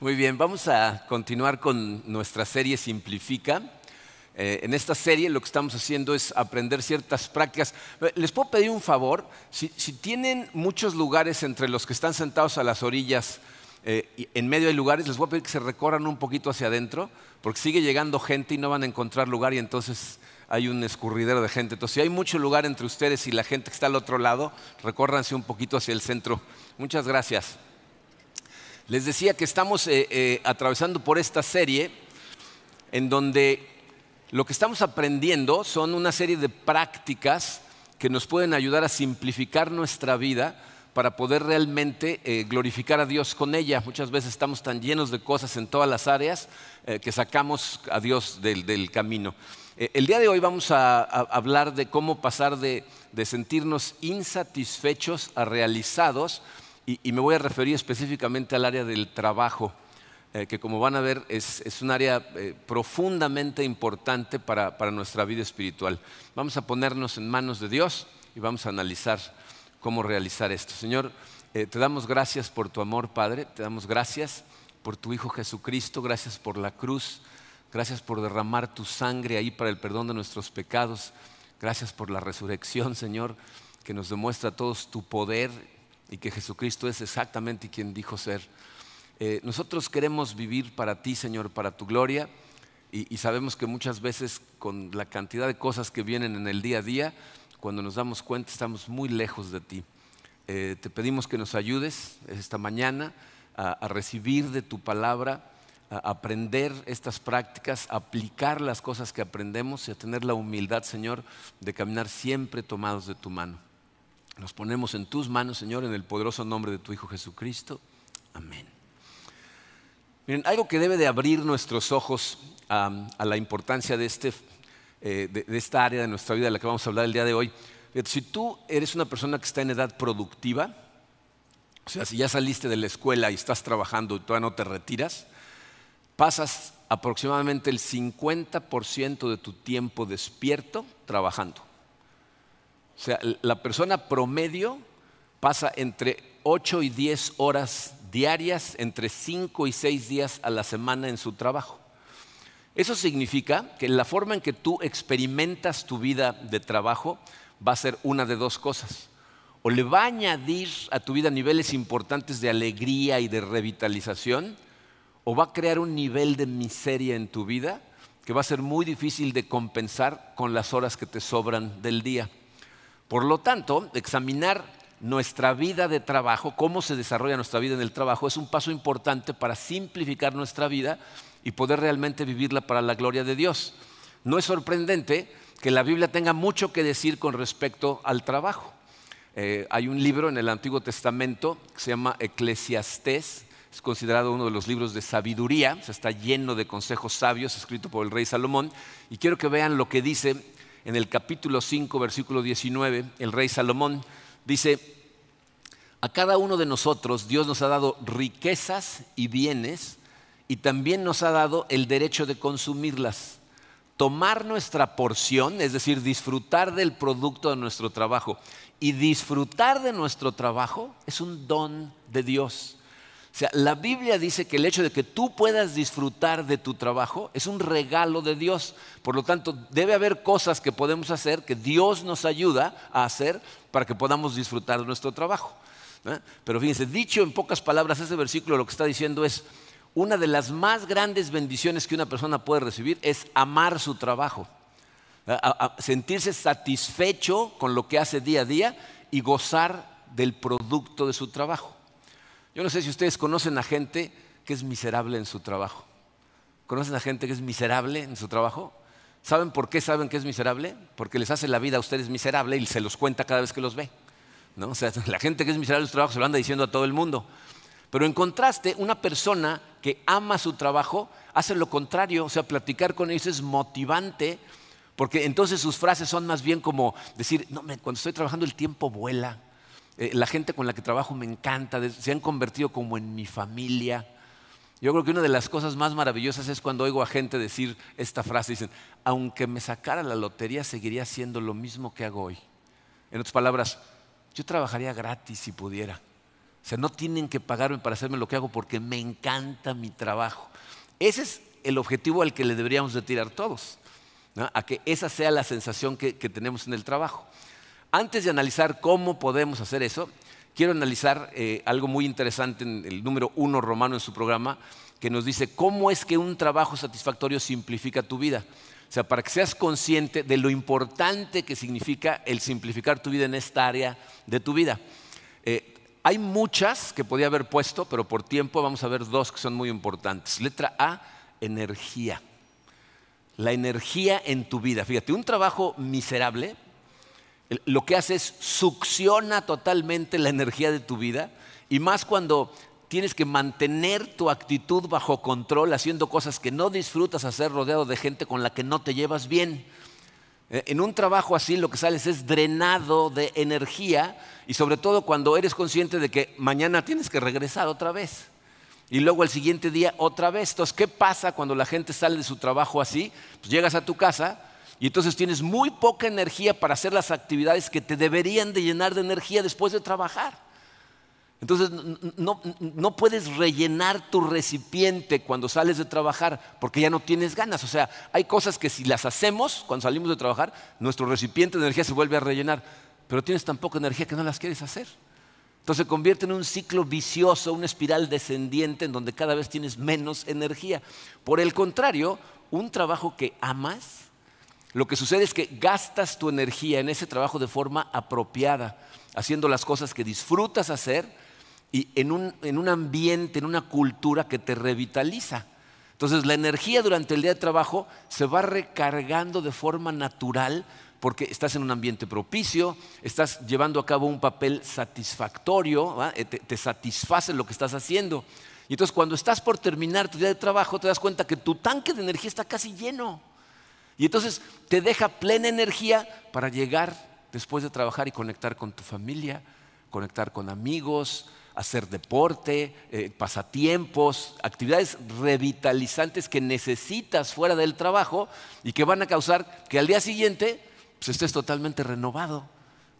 Muy bien, vamos a continuar con nuestra serie Simplifica. Eh, en esta serie lo que estamos haciendo es aprender ciertas prácticas. Eh, Les puedo pedir un favor, si, tienen muchos lugares entre los que están sentados a las orillas, eh, en medio de lugares, les voy a pedir que se recorran un poquito hacia adentro, porque sigue llegando gente y no van a encontrar lugar y entonces hay un escurridero de gente. Entonces, si hay mucho lugar entre ustedes y la gente que está al otro lado, recórranse un poquito hacia el centro. Muchas gracias. Les decía que estamos eh, eh, atravesando por esta serie en donde lo que estamos aprendiendo son una serie de prácticas que nos pueden ayudar a simplificar nuestra vida para poder realmente eh, glorificar a Dios con ella. Muchas veces estamos tan llenos de cosas en todas las áreas que sacamos a Dios del, camino. el día de hoy vamos a, hablar de cómo pasar de sentirnos insatisfechos a realizados y, me voy a referir específicamente al área del trabajo, eh, que como van a ver es, un área eh, profundamente importante para, nuestra vida espiritual. Vamos a ponernos en manos de Dios y vamos a analizar cómo realizar esto. Señor, eh, te damos gracias por tu amor, Padre, te damos gracias por tu Hijo Jesucristo, gracias por la cruz, gracias por derramar tu sangre ahí para el perdón de nuestros pecados, gracias por la resurrección, Señor, que nos demuestra a todos tu poder y que Jesucristo es exactamente quien dijo ser. Eh, nosotros queremos vivir para ti, Señor, para tu gloria, y, sabemos que muchas veces con la cantidad de cosas que vienen en el día a día, cuando nos damos cuenta estamos muy lejos de ti. Eh, te pedimos que nos ayudes esta mañana a, recibir de tu palabra, a aprender estas prácticas, a aplicar las cosas que aprendemos y a tener la humildad, Señor, de caminar siempre tomados de tu mano. Nos ponemos en tus manos, Señor, en el poderoso nombre de tu Hijo Jesucristo. Amén. Miren, algo que debe de abrir nuestros ojos a la importancia de, este, eh, de, esta área de nuestra vida de la que vamos a hablar el día de hoy. Si tú eres una persona que está en edad productiva, o sea, si ya saliste de la escuela y estás trabajando y todavía no te retiras, pasas aproximadamente el 50% de tu tiempo despierto trabajando. O sea, la persona promedio pasa entre 8 y 10 horas diarias, entre 5 y 6 días a la semana en su trabajo. Eso significa que la forma en que tú experimentas tu vida de trabajo va a ser una de dos cosas. O le va a añadir a tu vida niveles importantes de alegría y de revitalización, o va a crear un nivel de miseria en tu vida que va a ser muy difícil de compensar con las horas que te sobran del día. Por lo tanto, examinar nuestra vida de trabajo, cómo se desarrolla nuestra vida en el trabajo, es un paso importante para simplificar nuestra vida y poder realmente vivirla para la gloria de Dios. No es sorprendente que la Biblia tenga mucho que decir con respecto al trabajo. Eh, hay un libro en el Antiguo Testamento que se llama Eclesiastés, es considerado uno de los libros de sabiduría, está lleno de consejos sabios, escrito por el rey Salomón, y quiero que vean lo que dice en el capítulo 5, versículo 19, el rey Salomón dice, a cada uno de nosotros Dios nos ha dado riquezas y bienes y también nos ha dado el derecho de consumirlas. Tomar nuestra porción, es decir, disfrutar del producto de nuestro trabajo y disfrutar de nuestro trabajo es un don de Dios. O sea, la Biblia dice que el hecho de que tú puedas disfrutar de tu trabajo es un regalo de Dios. Por lo tanto, debe haber cosas que podemos hacer, que Dios nos ayuda a hacer para que podamos disfrutar de nuestro trabajo. Pero fíjense, dicho en pocas palabras, ese versículo lo que está diciendo es, una de las más grandes bendiciones que una persona puede recibir es amar su trabajo, sentirse satisfecho con lo que hace día a día y gozar del producto de su trabajo. Yo no sé si ustedes conocen a gente que es miserable en su trabajo. ¿Conocen a gente que es miserable en su trabajo? ¿Saben por qué saben que es miserable? Porque les hace la vida a ustedes miserable y se los cuenta cada vez que los ve. ¿no? O sea, la gente que es miserable en su trabajo se lo anda diciendo a todo el mundo. Pero en contraste, una persona que ama su trabajo hace lo contrario, o sea, platicar con ellos es motivante, porque entonces sus frases son más bien como decir, no, cuando estoy trabajando el tiempo vuela, eh, la gente con la que trabajo me encanta, se han convertido como en mi familia. Yo creo que una de las cosas más maravillosas es cuando oigo a gente decir esta frase, dicen, aunque me sacara la lotería, seguiría haciendo lo mismo que hago hoy. En otras palabras, yo trabajaría gratis si pudiera. O sea, no tienen que pagarme para hacerme lo que hago porque me encanta mi trabajo. Ese es el objetivo al que le deberíamos de tirar todos, a que esa sea la sensación que, tenemos en el trabajo. Antes de analizar cómo podemos hacer eso, quiero analizar eh, algo muy interesante en el número uno romano en su programa, que nos dice cómo es que un trabajo satisfactorio simplifica tu vida. O sea, para que seas consciente de lo importante que significa el simplificar tu vida en esta área de tu vida. Eh, hay muchas que podía haber puesto, pero por tiempo vamos a ver dos que son muy importantes. Letra A, energía. La energía en tu vida. Fíjate, un trabajo miserable lo que hace es succiona totalmente la energía de tu vida y más cuando tienes que mantener tu actitud bajo control haciendo cosas que no disfrutas hacer rodeado de gente con la que no te llevas bien. Eh, en un trabajo así lo que sales es drenado de energía y sobre todo cuando eres consciente de que mañana tienes que regresar otra vez y luego el siguiente día otra vez. Entonces, ¿qué pasa cuando la gente sale de su trabajo así? Pues llegas a tu casa y entonces tienes muy poca energía para hacer las actividades que te deberían de llenar de energía después de trabajar. Entonces no, no, puedes rellenar tu recipiente cuando sales de trabajar porque ya no tienes ganas. O sea, hay cosas que si las hacemos cuando salimos de trabajar, nuestro recipiente de energía se vuelve a rellenar, pero tienes tan poca energía que no las quieres hacer. Entonces se convierte en un ciclo vicioso, una espiral descendiente en donde cada vez tienes menos energía. Por el contrario, un trabajo que amas, lo que sucede es que gastas tu energía en ese trabajo de forma apropiada, haciendo las cosas que disfrutas hacer y en un, en un ambiente, en una cultura que te revitaliza. Entonces la energía durante el día de trabajo se va recargando de forma natural porque estás en un ambiente propicio, estás llevando a cabo un papel satisfactorio, eh, te, satisface lo que estás haciendo. Y entonces cuando estás por terminar tu día de trabajo te das cuenta que tu tanque de energía está casi lleno. Y entonces te deja plena energía para llegar después de trabajar y conectar con tu familia, conectar con amigos, hacer deporte, eh, pasatiempos, actividades revitalizantes que necesitas fuera del trabajo y que van a causar que al día siguiente pues estés totalmente renovado.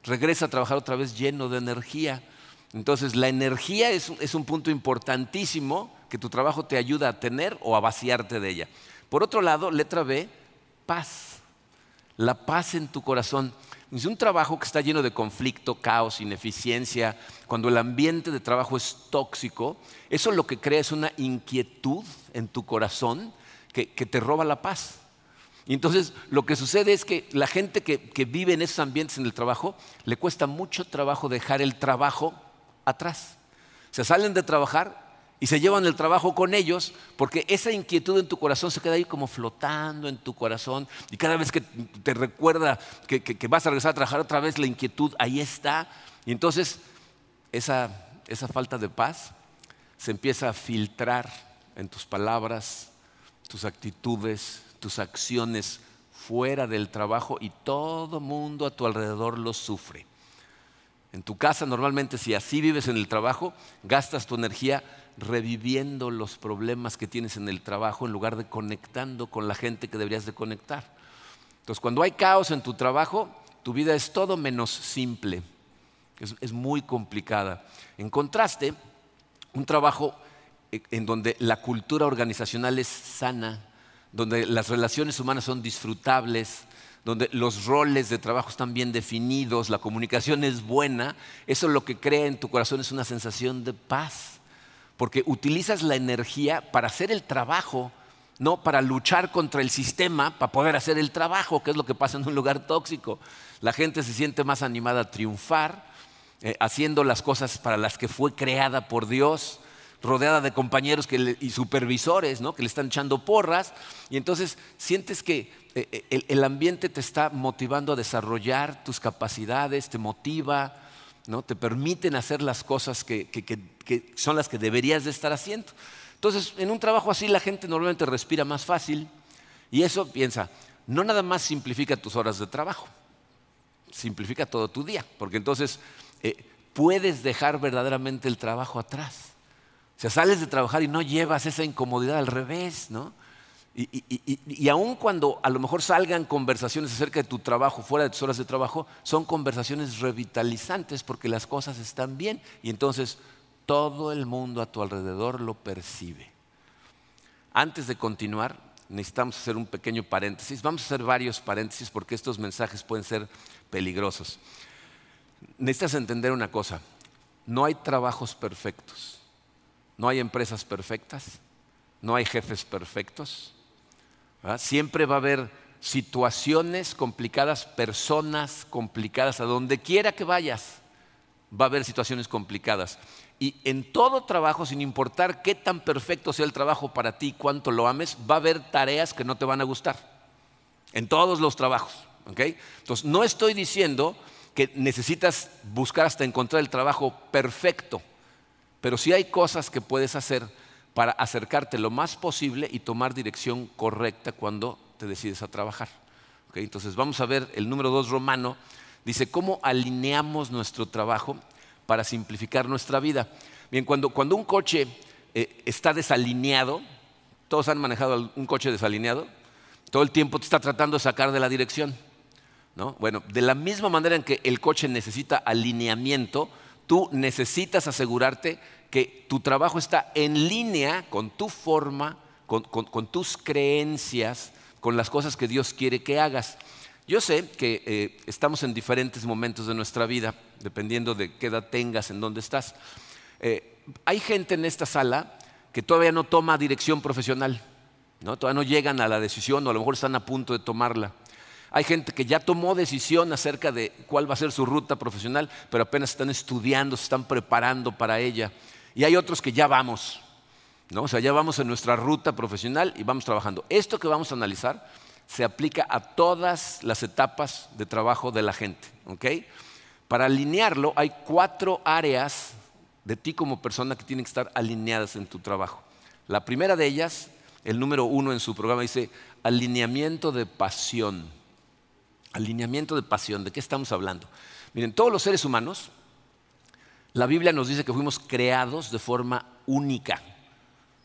Regresa a trabajar otra vez lleno de energía. Entonces, la energía es, es, un punto importantísimo que tu trabajo te ayuda a tener o a vaciarte de ella. Por otro lado, letra B, paz. La paz en tu corazón. Es un trabajo que está lleno de conflicto, caos, ineficiencia, cuando el ambiente de trabajo es tóxico, eso lo que crea es una inquietud en tu corazón que te roba la paz. Y entonces lo que sucede es que la gente que, vive en esos ambientes en el trabajo, le cuesta mucho trabajo dejar el trabajo atrás. Se salen de trabajar y se llevan el trabajo con ellos porque esa inquietud en tu corazón se queda ahí como flotando en tu corazón y cada vez que te recuerda que, vas a regresar a trabajar otra vez, la inquietud ahí está. Y entonces esa falta de paz se empieza a filtrar en tus palabras, tus actitudes, tus acciones fuera del trabajo y todo mundo a tu alrededor lo sufre. En tu casa normalmente si así vives en el trabajo, gastas tu energía reviviendo los problemas que tienes en el trabajo en lugar de conectando con la gente que deberías de conectar. Entonces cuando hay caos en tu trabajo, tu vida es todo menos simple, es, muy complicada. En contraste, un trabajo eh, en donde la cultura organizacional es sana, donde las relaciones humanas son disfrutables, donde los roles de trabajo están bien definidos, la comunicación es buena, eso lo que crea en tu corazón es una sensación de paz, porque utilizas la energía para hacer el trabajo, no para luchar contra el sistema, para poder hacer el trabajo, que es lo que pasa en un lugar tóxico. La gente se siente más animada a triunfar, eh, haciendo las cosas para las que fue creada por Dios, rodeada de compañeros y supervisores que le están echando porras, y entonces sientes que eh, eh, el, ambiente te está motivando a desarrollar tus capacidades, te motiva, ¿no? te permiten hacer las cosas que son las que deberías de estar haciendo. Entonces, en un trabajo así la gente normalmente respira más fácil y eso, piensa, no nada más simplifica tus horas de trabajo, simplifica todo tu día, porque entonces eh, puedes dejar verdaderamente el trabajo atrás. O sea, sales de trabajar y no llevas esa incomodidad al revés, ¿no? Y, y, aun cuando a lo mejor salgan conversaciones acerca de tu trabajo, fuera de tus horas de trabajo, son conversaciones revitalizantes porque las cosas están bien y entonces todo el mundo a tu alrededor lo percibe. Antes de continuar, necesitamos hacer un pequeño paréntesis. Vamos a hacer varios paréntesis porque estos mensajes pueden ser peligrosos. Necesitas entender una cosa, no hay trabajos perfectos, no hay empresas perfectas, no hay jefes perfectos. Siempre va a haber situaciones complicadas, personas complicadas, a donde quiera que vayas, va a haber situaciones complicadas. Y en todo trabajo, sin importar qué tan perfecto sea el trabajo para ti, cuánto lo ames, va a haber tareas que no te van a gustar. En todos los trabajos. Entonces, no estoy diciendo que necesitas buscar hasta encontrar el trabajo perfecto, pero sí hay cosas que puedes hacer para acercarte lo más posible y tomar dirección correcta cuando te decides a trabajar. Entonces vamos a ver el número dos romano, dice, ¿cómo alineamos nuestro trabajo para simplificar nuestra vida? Bien, cuando, cuando un coche eh, está desalineado, todos han manejado un coche desalineado, todo el tiempo te está tratando de sacar de la dirección. ¿no? Bueno, de la misma manera en que el coche necesita alineamiento, tú necesitas asegurarte que tu trabajo está en línea con tu forma, con, tus creencias, con las cosas que Dios quiere que hagas. Yo sé que eh, estamos en diferentes momentos de nuestra vida, dependiendo de qué edad tengas, en dónde estás. Eh, hay gente en esta sala que todavía no toma dirección profesional, ¿no? todavía no llegan a la decisión o a lo mejor están a punto de tomarla. Hay gente que ya tomó decisión acerca de cuál va a ser su ruta profesional, pero apenas están estudiando, se están preparando para ella. Y hay otros que ya vamos, ¿no? O sea, ya vamos en nuestra ruta profesional y vamos trabajando. Esto que vamos a analizar se aplica a todas las etapas de trabajo de la gente, ¿ok? Para alinearlo hay cuatro áreas de ti como persona que tienen que estar alineadas en tu trabajo. La primera de ellas, el número uno en su programa, dice alineamiento de pasión. Alineamiento de pasión, ¿de qué estamos hablando? Miren, todos los seres humanos la Biblia nos dice que fuimos creados de forma única.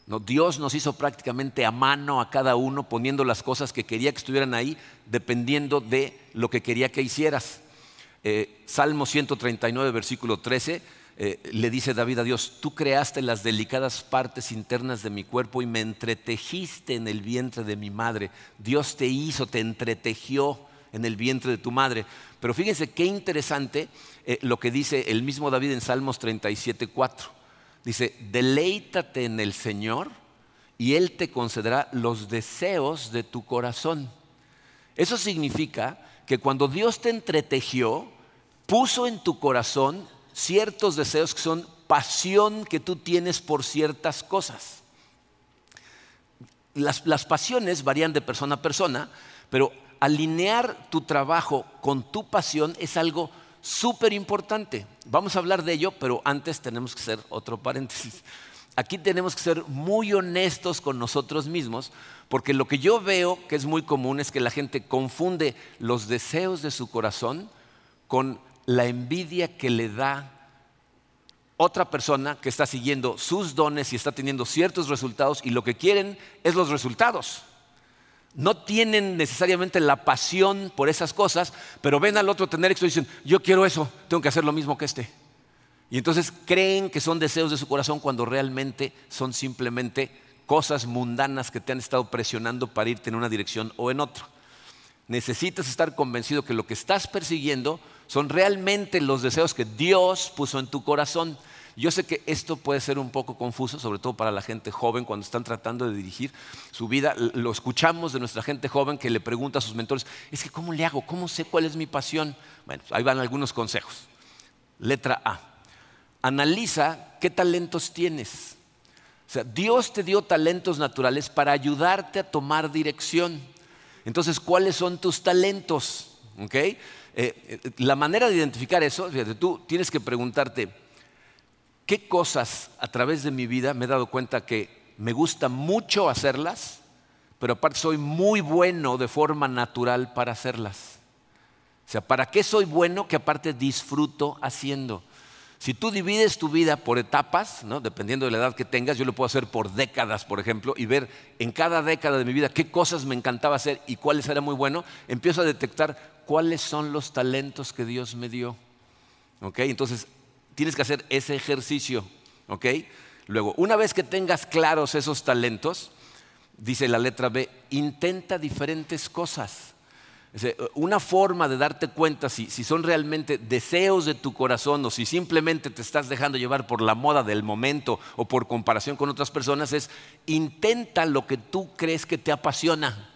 Dios nos hizo prácticamente a mano a cada uno, poniendo las cosas que quería que estuvieran ahí, dependiendo de lo que quería que hicieras. Eh, Salmo 139, versículo 13, eh, le dice David a Dios, tú creaste las delicadas partes internas de mi cuerpo y me entretejiste en el vientre de mi madre. Dios te hizo, te entretejió en el vientre de tu madre. Pero fíjense qué interesante eh, lo que dice el mismo David en Salmos 37, 4. Dice, deleítate en el Señor y Él te concederá los deseos de tu corazón. Eso significa que cuando Dios te entretejió, puso en tu corazón ciertos deseos que son pasión que tú tienes por ciertas cosas. Las, las pasiones varían de persona a persona, pero alinear tu trabajo con tu pasión es algo súper importante. Vamos a hablar de ello, pero antes tenemos que hacer otro paréntesis. Aquí tenemos que ser muy honestos con nosotros mismos, porque lo que yo veo que es muy común es que la gente confunde los deseos de su corazón con la envidia que le da otra persona que está siguiendo sus dones y está teniendo ciertos resultados y lo que quieren es los resultados no tienen necesariamente la pasión por esas cosas, pero ven al otro tener éxito y dicen, yo quiero eso, tengo que hacer lo mismo que este. Y entonces creen que son deseos de su corazón cuando realmente son simplemente cosas mundanas que te han estado presionando para irte en una dirección o en otra. Necesitas estar convencido que lo que estás persiguiendo son realmente los deseos que Dios puso en tu corazón. Yo sé que esto puede ser un poco confuso, sobre todo para la gente joven cuando están tratando de dirigir su vida. Lo escuchamos de nuestra gente joven que le pregunta a sus mentores, es que ¿cómo le hago? ¿Cómo sé cuál es mi pasión? Bueno, ahí van algunos consejos. Letra A. Analiza qué talentos tienes. O sea, Dios te dio talentos naturales para ayudarte a tomar dirección. Entonces, ¿cuáles son tus talentos? Eh, eh, la manera de identificar eso, fíjate, tú tienes que preguntarte, qué cosas a través de mi vida me he dado cuenta que me gusta mucho hacerlas, pero aparte soy muy bueno de forma natural para hacerlas. O sea, ¿para qué soy bueno que aparte disfruto haciendo? Si tú divides tu vida por etapas, ¿no? dependiendo de la edad que tengas, yo lo puedo hacer por décadas, por ejemplo, y ver en cada década de mi vida qué cosas me encantaba hacer y cuáles era muy bueno, empiezo a detectar cuáles son los talentos que Dios me dio. ¿Okay? Entonces, tienes que hacer ese ejercicio. ¿ok? Luego, una vez que tengas claros esos talentos, dice la letra B, intenta diferentes cosas. Una forma de darte cuenta si, son realmente deseos de tu corazón o si simplemente te estás dejando llevar por la moda del momento o por comparación con otras personas es intenta lo que tú crees que te apasiona.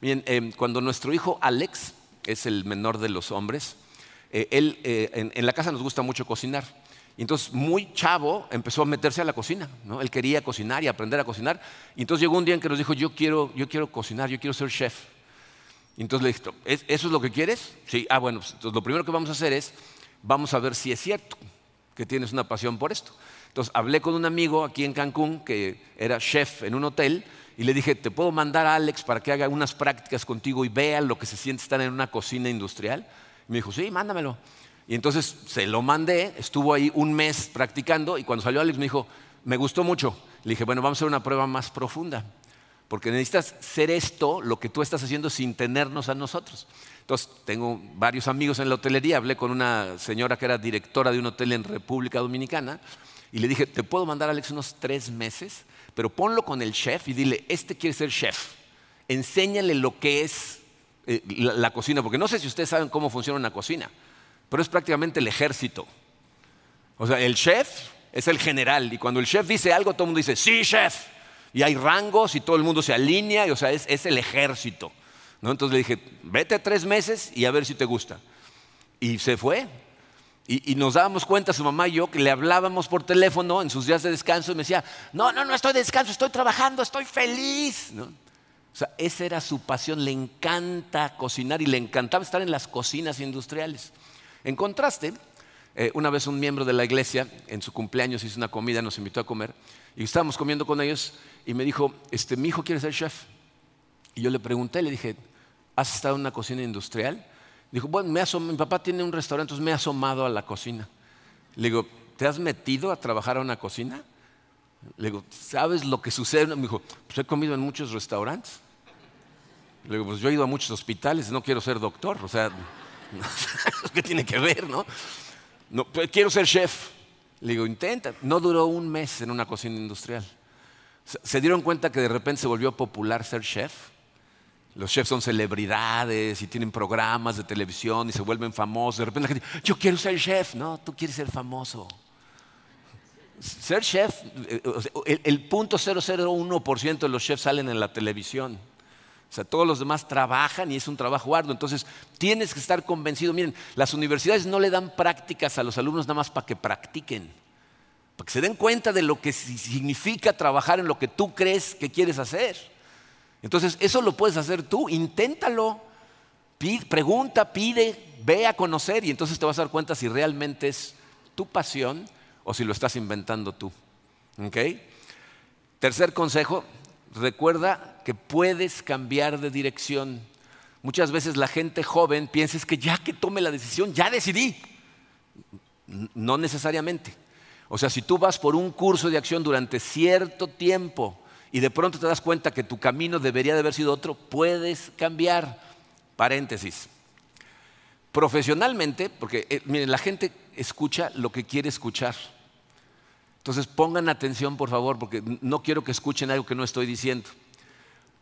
Bien, em, cuando nuestro hijo Alex es el menor de los hombres, eh, él, eh, en, la casa nos gusta mucho cocinar. Y entonces, muy chavo, empezó a meterse a la cocina. ¿no? Él quería cocinar y aprender a cocinar. Y entonces llegó un día en que nos dijo, yo quiero, yo quiero cocinar, yo quiero ser chef. Y entonces le dije, ¿eso es lo que quieres? Sí, ah, bueno, pues, entonces lo primero que vamos a hacer es, vamos a ver si es cierto que tienes una pasión por esto. Entonces hablé con un amigo aquí en Cancún que era chef en un hotel y le dije, ¿te puedo mandar a Alex para que haga unas prácticas contigo y vea lo que se siente estar en una cocina industrial? Me dijo, sí, mándamelo. Y entonces se lo mandé, estuvo ahí un mes practicando y cuando salió Alex me dijo, me gustó mucho. Le dije, bueno, vamos a hacer una prueba más profunda, porque necesitas ser esto lo que tú estás haciendo sin tenernos a nosotros. Entonces, tengo varios amigos en la hotelería, hablé con una señora que era directora de un hotel en República Dominicana y le dije, ¿te puedo mandar a Alex unos tres meses? Pero ponlo con el chef y dile, este quiere ser chef. Enséñale lo que es eh, la cocina, porque no sé si ustedes saben cómo funciona una cocina pero es prácticamente el ejército. O sea, el chef es el general y cuando el chef dice algo, todo el mundo dice, sí, chef. Y hay rangos y todo el mundo se alinea, y, o sea, es, el ejército. ¿no? Entonces le dije, vete tres meses y a ver si te gusta. Y se fue. Y, nos dábamos cuenta, su mamá y yo, que le hablábamos por teléfono en sus días de descanso y me decía, no, no, no estoy de descanso, estoy trabajando, estoy feliz. O sea, esa era su pasión, le encanta cocinar y le encantaba estar en las cocinas industriales. En contraste, eh, una vez un miembro de la iglesia en su cumpleaños hizo una comida, nos invitó a comer y estábamos comiendo con ellos y me dijo, este, mi hijo quiere ser chef. Y yo le pregunté, le dije, ¿has estado en una cocina industrial? Dijo, bueno, mi papá tiene un restaurante, entonces me he asomado a la cocina. Le digo, ¿te has metido a trabajar a una cocina? Le digo, ¿sabes lo que sucede? Me dijo, pues he comido en muchos restaurantes. Le digo, pues yo he ido a muchos hospitales, no quiero ser doctor, o sea... ¿Qué tiene que ver, no? Pues, quiero ser chef. Le digo, intenta. No duró un mes en una cocina industrial. Se dieron cuenta que de repente se volvió popular ser chef. Los chefs son celebridades y tienen programas de televisión y se vuelven famosos. De repente la gente, yo quiero ser chef. No, tú quieres ser famoso. Ser chef, eh, el, el punto 001% de los chefs salen en la televisión. O sea, todos los demás trabajan y es un trabajo arduo. Entonces, tienes que estar convencido. Miren, las universidades no le dan prácticas a los alumnos nada más para que practiquen, para que se den cuenta de lo que significa trabajar en lo que tú crees que quieres hacer. Entonces, eso lo puedes hacer tú, inténtalo. pregunta, pide, ve a conocer y entonces te vas a dar cuenta si realmente es tu pasión o si lo estás inventando tú. Tercer consejo, recuerda que puedes cambiar de dirección. Muchas veces la gente joven piensa que ya que tome la decisión, ya decidí. No necesariamente. O sea, si tú vas por un curso de acción durante cierto tiempo y de pronto te das cuenta que tu camino debería de haber sido otro, puedes cambiar. Paréntesis. Profesionalmente, porque eh, miren, la gente escucha lo que quiere escuchar. Entonces pongan atención, por favor, porque no quiero que escuchen algo que no estoy diciendo.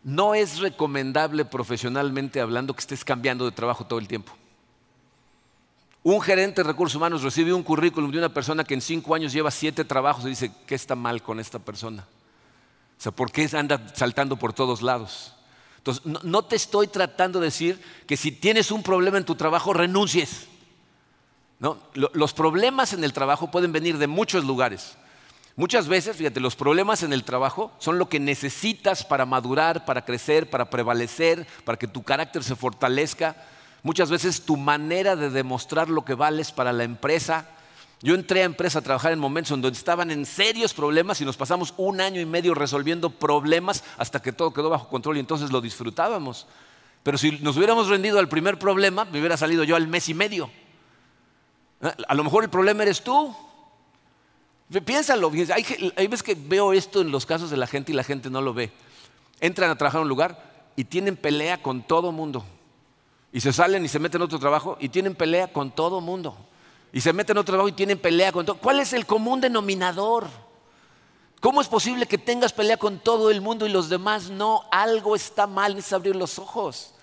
No es recomendable profesionalmente hablando que estés cambiando de trabajo todo el tiempo. Un gerente de recursos humanos recibe un currículum de una persona que en cinco años lleva siete trabajos y dice, ¿qué está mal con esta persona? O sea, ¿por qué anda saltando por todos lados? Entonces, no, te estoy tratando de decir que si tienes un problema en tu trabajo, renuncies. Los problemas en el trabajo pueden venir de muchos lugares. Muchas veces, fíjate, los problemas en el trabajo son lo que necesitas para madurar, para crecer, para prevalecer, para que tu carácter se fortalezca. Muchas veces tu manera de demostrar lo que vales para la empresa. Yo entré a empresa a trabajar en momentos donde estaban en serios problemas y nos pasamos un año y medio resolviendo problemas hasta que todo quedó bajo control y entonces lo disfrutábamos. Pero si nos hubiéramos rendido al primer problema, me hubiera salido yo al mes y medio. A lo mejor el problema eres tú. Piénsalo, hay, hay veces que veo esto en los casos de la gente y la gente no lo ve. Entran a trabajar en un lugar y tienen pelea con todo mundo. Y se salen y se meten a otro trabajo y tienen pelea con todo mundo. y se meten en otro trabajo y tienen pelea con todo. ¿Cuál es el común denominador? ¿Cómo es posible que tengas pelea con todo el mundo y los demás no? Algo está mal, necesitas abrir los ojos.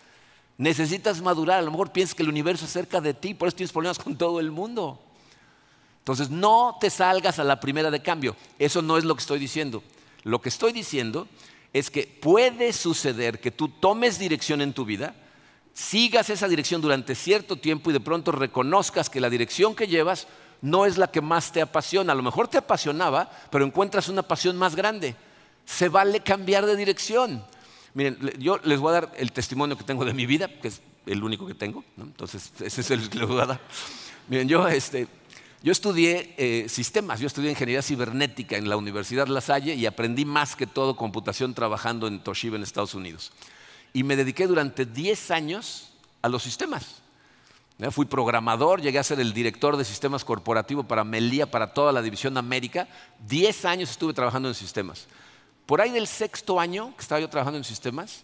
Necesitas madurar. A lo mejor piensas que el universo es cerca de ti, por eso tienes problemas con todo el mundo. Entonces, no te salgas a la primera de cambio. Eso no es lo que estoy diciendo. Lo que estoy diciendo es que puede suceder que tú tomes dirección en tu vida, sigas esa dirección durante cierto tiempo y de pronto reconozcas que la dirección que llevas no es la que más te apasiona. A lo mejor te apasionaba, pero encuentras una pasión más grande. Se vale cambiar de dirección. Miren, yo les voy a dar el testimonio que tengo de mi vida, que es el único que tengo, entonces ese es el que les voy a dar. Miren, yo, este, yo estudié eh, sistemas, yo estudié ingeniería cibernética en la Universidad La Salle y aprendí más que todo computación trabajando en Toshiba en Estados Unidos y me dediqué durante 10 años a los sistemas. Fui programador, llegué a ser el director de sistemas corporativos para Melía, para toda la división América. 10 años estuve trabajando en sistemas. Por ahí del sexto año que estaba yo trabajando en sistemas,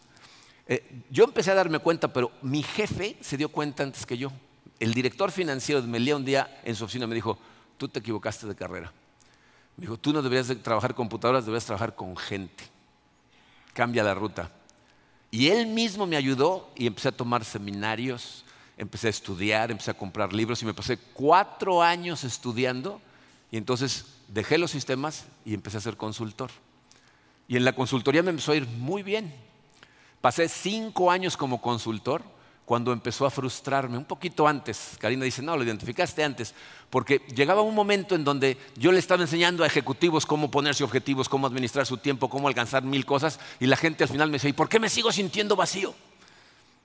eh, yo empecé a darme cuenta, pero mi jefe se dio cuenta antes que yo. El director financiero de Melía un día en su oficina me dijo, tú te equivocaste de carrera. Me dijo, tú no deberías de trabajar computadoras, deberías trabajar con gente. Cambia la ruta. Y él mismo me ayudó y empecé a tomar seminarios, empecé a estudiar, empecé a comprar libros y me pasé cuatro años estudiando y entonces dejé los sistemas y empecé a ser consultor. Y en la consultoría me empezó a ir muy bien. Pasé cinco años como consultor cuando empezó a frustrarme, un poquito antes. Karina dice, no, lo identificaste antes, porque llegaba un momento en donde yo le estaba enseñando a ejecutivos cómo ponerse objetivos, cómo administrar su tiempo, cómo alcanzar mil cosas, y la gente al final me decía, ¿y por qué me sigo sintiendo vacío?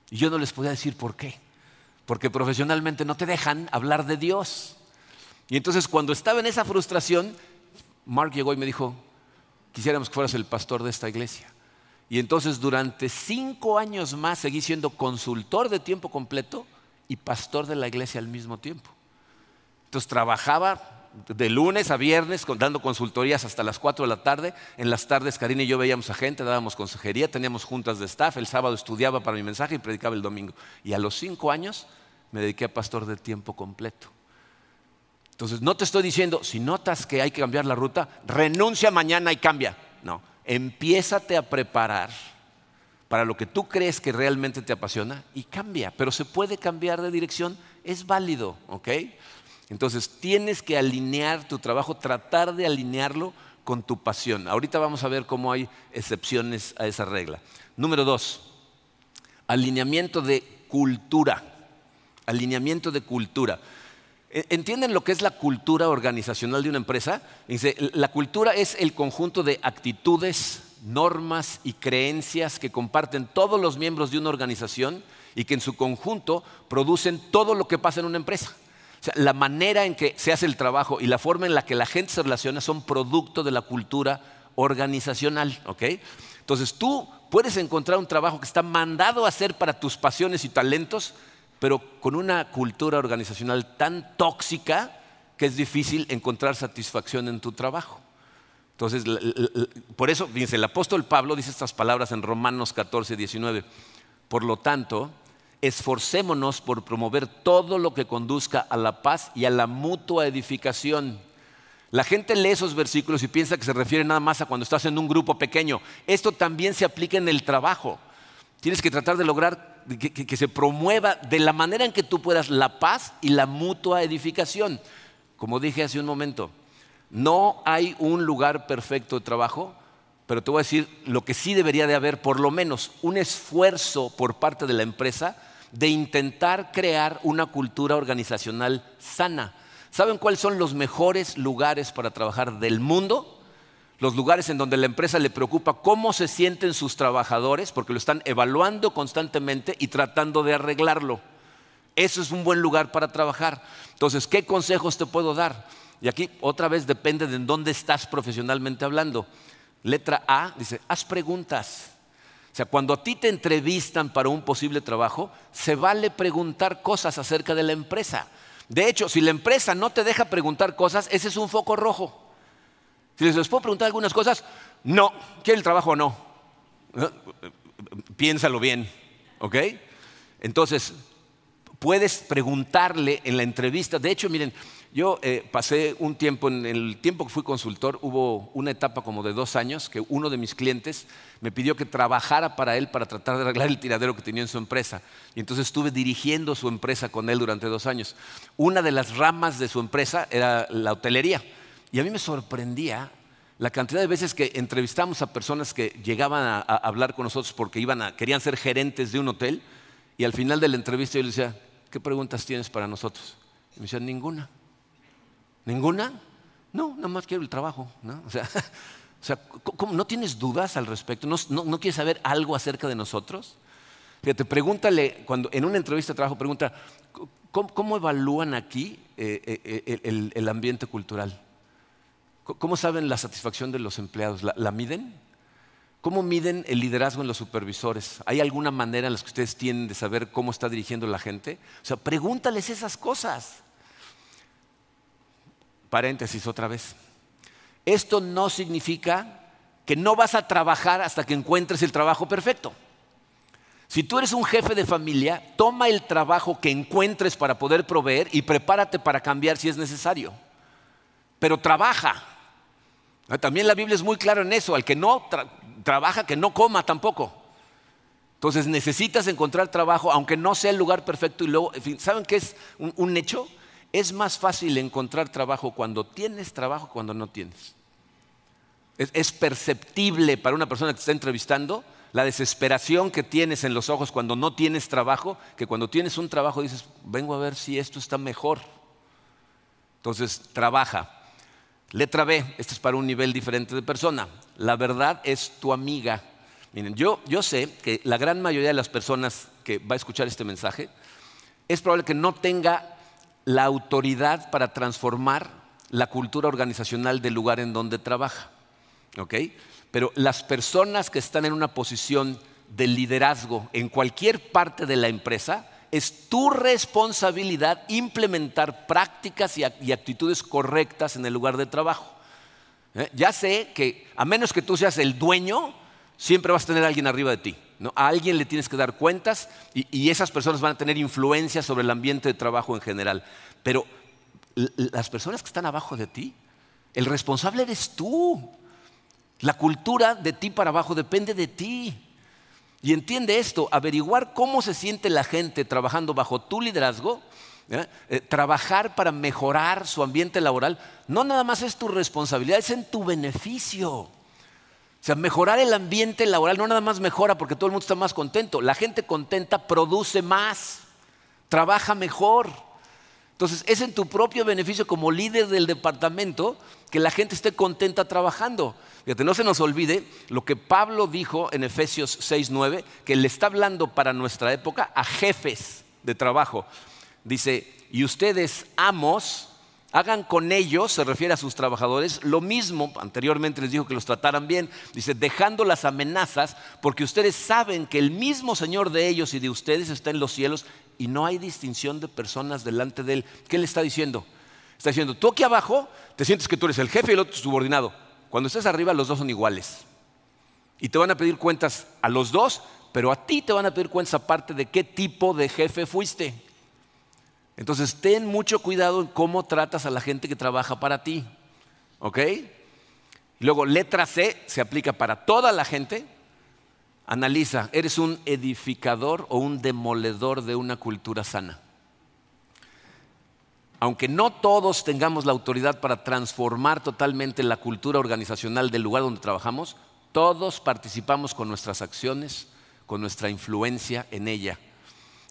Y yo no les podía decir por qué, porque profesionalmente no te dejan hablar de Dios. Y entonces cuando estaba en esa frustración, Mark llegó y me dijo, quisiéramos que fueras el pastor de esta iglesia. Y entonces durante cinco años más seguí siendo consultor de tiempo completo y pastor de la iglesia al mismo tiempo. Entonces trabajaba de lunes a viernes dando consultorías hasta las cuatro de la tarde. En las tardes Karina y yo veíamos a gente, dábamos consejería, teníamos juntas de staff. El sábado estudiaba para mi mensaje y predicaba el domingo. Y a los cinco años me dediqué a pastor de tiempo completo. Entonces no te estoy diciendo, si notas que hay que cambiar la ruta, renuncia mañana y cambia. No, empiézate a preparar para lo que tú crees que realmente te apasiona y cambia, pero se puede cambiar de dirección, es válido, ¿ok? Entonces tienes que alinear tu trabajo, tratar de alinearlo con tu pasión. Ahorita vamos a ver cómo hay excepciones a esa regla. Número dos, alineamiento de cultura. Alineamiento de cultura. E, ¿Entienden lo que es la cultura organizacional de una empresa? Dice, la cultura es el conjunto de actitudes, normas y creencias que comparten todos los miembros de una organización y que en su conjunto producen todo lo que pasa en una empresa. O sea, la manera en que se hace el trabajo y la forma en la que la gente se relaciona son producto de la cultura organizacional. Entonces tú puedes encontrar un trabajo que está mandado a hacer para tus pasiones y talentos, pero con una cultura organizacional tan tóxica que es difícil encontrar satisfacción en tu trabajo. Entonces, por eso, el apóstol Pablo dice estas palabras en Romanos 14, 19. Por lo tanto, esforcémonos por promover todo lo que conduzca a la paz y a la mutua edificación. La gente lee esos versículos y piensa que se refiere nada más a cuando estás en un grupo pequeño. Esto también se aplica en el trabajo. Tienes que tratar de lograr que, se promueva de la manera en que tú puedas la paz y la mutua edificación. Como dije hace un momento, no hay un lugar perfecto de trabajo, pero te voy a decir lo que sí debería de haber, por lo menos un esfuerzo por parte de la empresa de intentar crear una cultura organizacional sana. ¿Saben cuáles son los mejores lugares para trabajar del mundo? Los lugares en donde la empresa le preocupa cómo se sienten sus trabajadores, porque lo están evaluando constantemente y tratando de arreglarlo. Eso es un buen lugar para trabajar. Entonces, ¿qué consejos te puedo dar? Y aquí otra vez depende de en dónde estás profesionalmente hablando. Letra A dice, haz preguntas. O sea, cuando a ti te entrevistan para un posible trabajo, se vale preguntar cosas acerca de la empresa. De hecho, si la empresa no te deja preguntar cosas, ese es un foco rojo. Si les, puedo preguntar algunas cosas, no. ¿Quiere el trabajo o no? Piénsalo bien, ¿ok? Entonces, puedes preguntarle en la entrevista. De hecho, miren, yo eh, pasé un tiempo, en el tiempo que fui consultor, hubo una etapa como de dos años que uno de mis clientes me pidió que trabajara para él para tratar de arreglar el tiradero que tenía en su empresa. Y entonces estuve dirigiendo su empresa con él durante dos años. Una de las ramas de su empresa era la hotelería. Y a mí me sorprendía la cantidad de veces que entrevistamos a personas que llegaban a, hablar con nosotros porque iban a, querían ser gerentes de un hotel. Y al final de la entrevista yo les decía, ¿qué preguntas tienes para nosotros? Y me decían, ninguna. ¿Ninguna? No, nada más quiero el trabajo. ¿no? O sea, ¿no tienes dudas al respecto? ¿No, quieres saber algo acerca de nosotros? Fíjate, pregúntale, cuando en una entrevista de trabajo, pregunta, ¿cómo, evalúan aquí eh, eh, eh, el, ambiente cultural? ¿Cómo saben la satisfacción de los empleados? ¿La, miden? ¿Cómo miden el liderazgo en los supervisores? ¿Hay alguna manera en la que ustedes tienen de saber cómo está dirigiendo la gente? O sea, pregúntales esas cosas. Paréntesis otra vez. Esto no significa que no vas a trabajar hasta que encuentres el trabajo perfecto. Si tú eres un jefe de familia, toma el trabajo que encuentres para poder proveer y prepárate para cambiar si es necesario. Pero trabaja. Ah, también la Biblia es muy clara en eso. Al que no trabaja, que no coma tampoco. Entonces necesitas encontrar trabajo, aunque no sea el lugar perfecto. Y luego, ¿saben qué es un hecho? es más fácil encontrar trabajo cuando tienes trabajo cuando no tienes. Es, perceptible para una persona que te está entrevistando la desesperación que tienes en los ojos cuando no tienes trabajo, que cuando tienes un trabajo dices, vengo a ver si esto está mejor. Entonces, trabaja. Letra B, esto es para un nivel diferente de persona. La verdad es tu amiga. Miren, yo, yo sé que la gran mayoría de las personas que va a escuchar este mensaje es probable que no tenga la autoridad para transformar la cultura organizacional del lugar en donde trabaja. Pero las personas que están en una posición de liderazgo en cualquier parte de la empresa, es tu responsabilidad implementar prácticas y actitudes correctas en el lugar de trabajo. ¿Eh? Ya sé que a menos que tú seas el dueño, siempre vas a tener alguien arriba de ti. A alguien le tienes que dar cuentas y, esas personas van a tener influencia sobre el ambiente de trabajo en general. Pero las personas que están abajo de ti, el responsable eres tú. La cultura de ti para abajo depende de ti. Y entiende esto, averiguar cómo se siente la gente trabajando bajo tu liderazgo, ¿eh? Eh, trabajar para mejorar su ambiente laboral, no nada más es tu responsabilidad, es en tu beneficio. O sea, mejorar el ambiente laboral no nada más mejora porque todo el mundo está más contento. La gente contenta produce más, trabaja mejor. Entonces, es en tu propio beneficio como líder del departamento que la gente esté contenta trabajando. Fíjate, no se nos olvide lo que Pablo dijo en Efesios 6:9, que le está hablando para nuestra época a jefes de trabajo. Dice, y ustedes amos, Hagan con ellos, se refiere a sus trabajadores, lo mismo, anteriormente les dijo que los trataran bien, dice, dejando las amenazas, porque ustedes saben que el mismo Señor de ellos y de ustedes está en los cielos y no hay distinción de personas delante de Él. ¿Qué le está diciendo? Está diciendo, tú aquí abajo te sientes que tú eres el jefe y el otro subordinado. Cuando estés arriba los dos son iguales. Y te van a pedir cuentas a los dos, pero a ti te van a pedir cuentas aparte de qué tipo de jefe fuiste. Entonces, ten mucho cuidado en cómo tratas a la gente que trabaja para ti. ¿Ok? Luego, letra C se aplica para toda la gente. Analiza, ¿eres un edificador o un demoledor de una cultura sana? Aunque no todos tengamos la autoridad para transformar totalmente la cultura organizacional del lugar donde trabajamos, todos participamos con nuestras acciones, con nuestra influencia en ella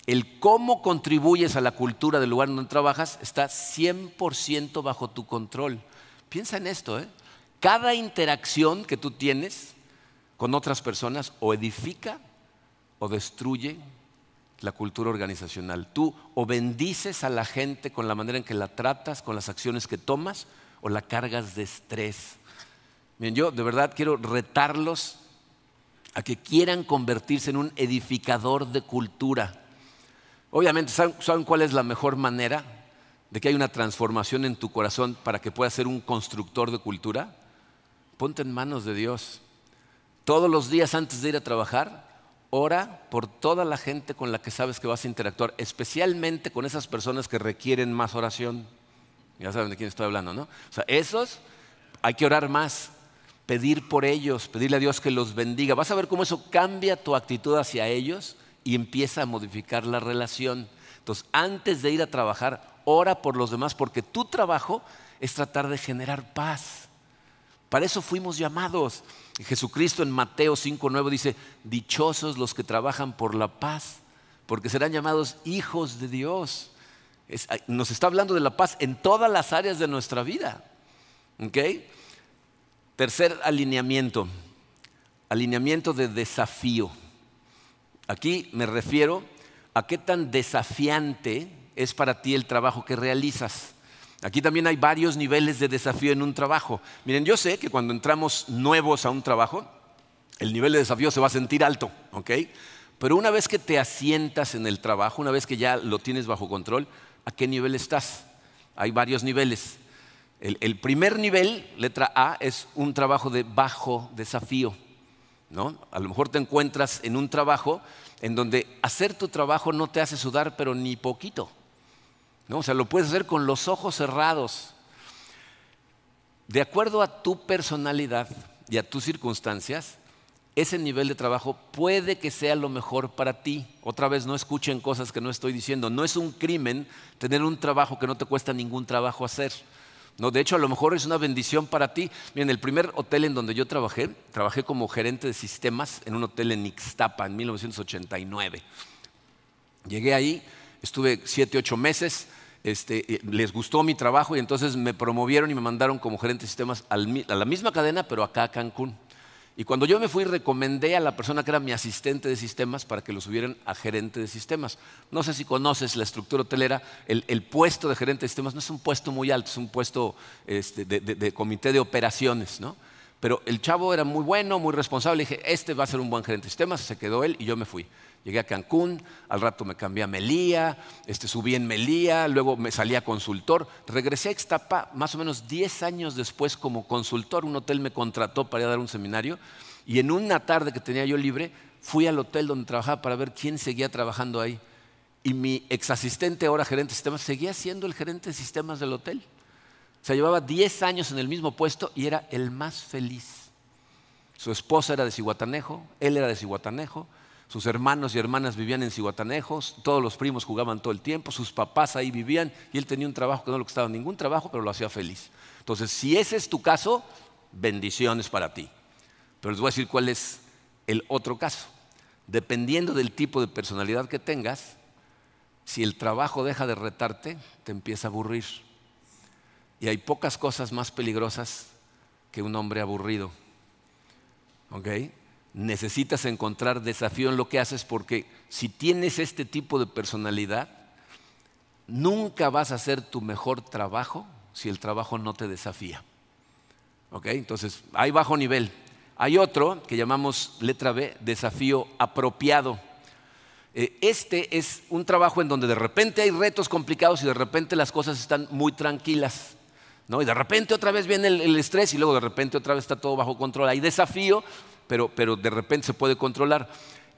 el cómo contribuyes a la cultura del lugar donde trabajas está 100% bajo tu control. Piensa en esto, ¿eh? Cada interacción que tú tienes con otras personas o edifica o destruye la cultura organizacional. Tú o bendices a la gente con la manera en que la tratas, con las acciones que tomas, o la cargas de estrés. Bien, yo de verdad quiero retarlos a que quieran convertirse en un edificador de cultura Obviamente, ¿saben, cuál es la mejor manera de que haya una transformación en tu corazón para que puedas ser un constructor de cultura? Ponte en manos de Dios. Todos los días antes de ir a trabajar, ora por toda la gente con la que sabes que vas a interactuar, especialmente con esas personas que requieren más oración. Ya saben de quién estoy hablando, ¿no? O sea, esos hay que orar más, pedir por ellos, pedirle a Dios que los bendiga. Vas a ver cómo eso cambia tu actitud hacia ellos y empieza a modificar la relación. Entonces, antes de ir a trabajar, ora por los demás, porque tu trabajo es tratar de generar paz. Para eso fuimos llamados. Jesucristo en Mateo 5.9 dice, dichosos los que trabajan por la paz, porque serán llamados hijos de Dios. nos está hablando de la paz en todas las áreas de nuestra vida. Tercer alineamiento, alineamiento de desafío. Aquí me refiero a qué tan desafiante es para ti el trabajo que realizas. Aquí también hay varios niveles de desafío en un trabajo. Miren, yo sé que cuando entramos nuevos a un trabajo, el nivel de desafío se va a sentir alto, ¿ok? Pero una vez que te asientas en el trabajo, una vez que ya lo tienes bajo control, ¿a qué nivel estás? Hay varios niveles. El, el primer nivel, letra A, es un trabajo de bajo desafío. ¿No? A lo mejor te encuentras en un trabajo en donde hacer tu trabajo no te hace sudar, pero ni poquito. O sea, lo puedes hacer con los ojos cerrados. De acuerdo a tu personalidad y a tus circunstancias, ese nivel de trabajo puede que sea lo mejor para ti. Otra vez, no escuchen cosas que no estoy diciendo. No es un crimen tener un trabajo que no te cuesta ningún trabajo hacer. No, de hecho, a lo mejor es una bendición para ti. Miren, el primer hotel en donde yo trabajé, trabajé como gerente de sistemas en un hotel en Ixtapa en 1989. Llegué ahí, estuve siete, ocho meses este, eh, les gustó mi trabajo y entonces me promovieron y me mandaron como gerente de sistemas a la misma cadena, pero acá a Cancún. Y cuando yo me fui, recomendé a la persona que era mi asistente de sistemas para que lo subieran a gerente de sistemas. No sé si conoces la estructura hotelera, el, puesto de gerente de sistemas no es un puesto muy alto, es un puesto este, de, de, comité de operaciones, ¿no? Pero el chavo era muy bueno, muy responsable. dije, este va a ser un buen gerente de sistemas. Se quedó él y yo me fui. Llegué a Cancún, al rato me cambié a Melía, este, subí en Melía, luego me salí a consultor. Regresé a Ixtapa más o menos 10 años después como consultor. Un hotel me contrató para ir a dar un seminario y en una tarde que tenía yo libre fui al hotel donde trabajaba para ver quién seguía trabajando ahí. Y mi ex asistente, ahora gerente de sistemas, seguía siendo el gerente de sistemas del hotel. Sea, llevaba 10 años en el mismo puesto y era el más feliz. Su esposa era de Cihuatanejo, él era de Cihuatanejo sus hermanos y hermanas vivían en Cihuatanejos, todos los primos jugaban todo el tiempo, sus papás ahí vivían y él tenía un trabajo que no le costaba ningún trabajo, pero lo hacía feliz. Entonces, si ese es tu caso, bendiciones para ti. Pero les voy a decir cuál es el otro caso. Dependiendo del tipo de personalidad que tengas, si el trabajo deja de retarte, te empieza a aburrir. Y hay pocas cosas más peligrosas que un hombre aburrido. ¿Ok? necesitas encontrar desafío en lo que haces porque si tienes este tipo de personalidad, nunca vas a hacer tu mejor trabajo si el trabajo no te desafía. ¿Ok? Entonces, hay bajo nivel. Hay otro que llamamos letra B, desafío apropiado. Eh, este es un trabajo en donde de repente hay retos complicados y de repente las cosas están muy tranquilas. ¿No? Y de repente otra vez viene el, estrés y luego de repente otra vez está todo bajo control. Hay desafío pero, de repente se puede controlar.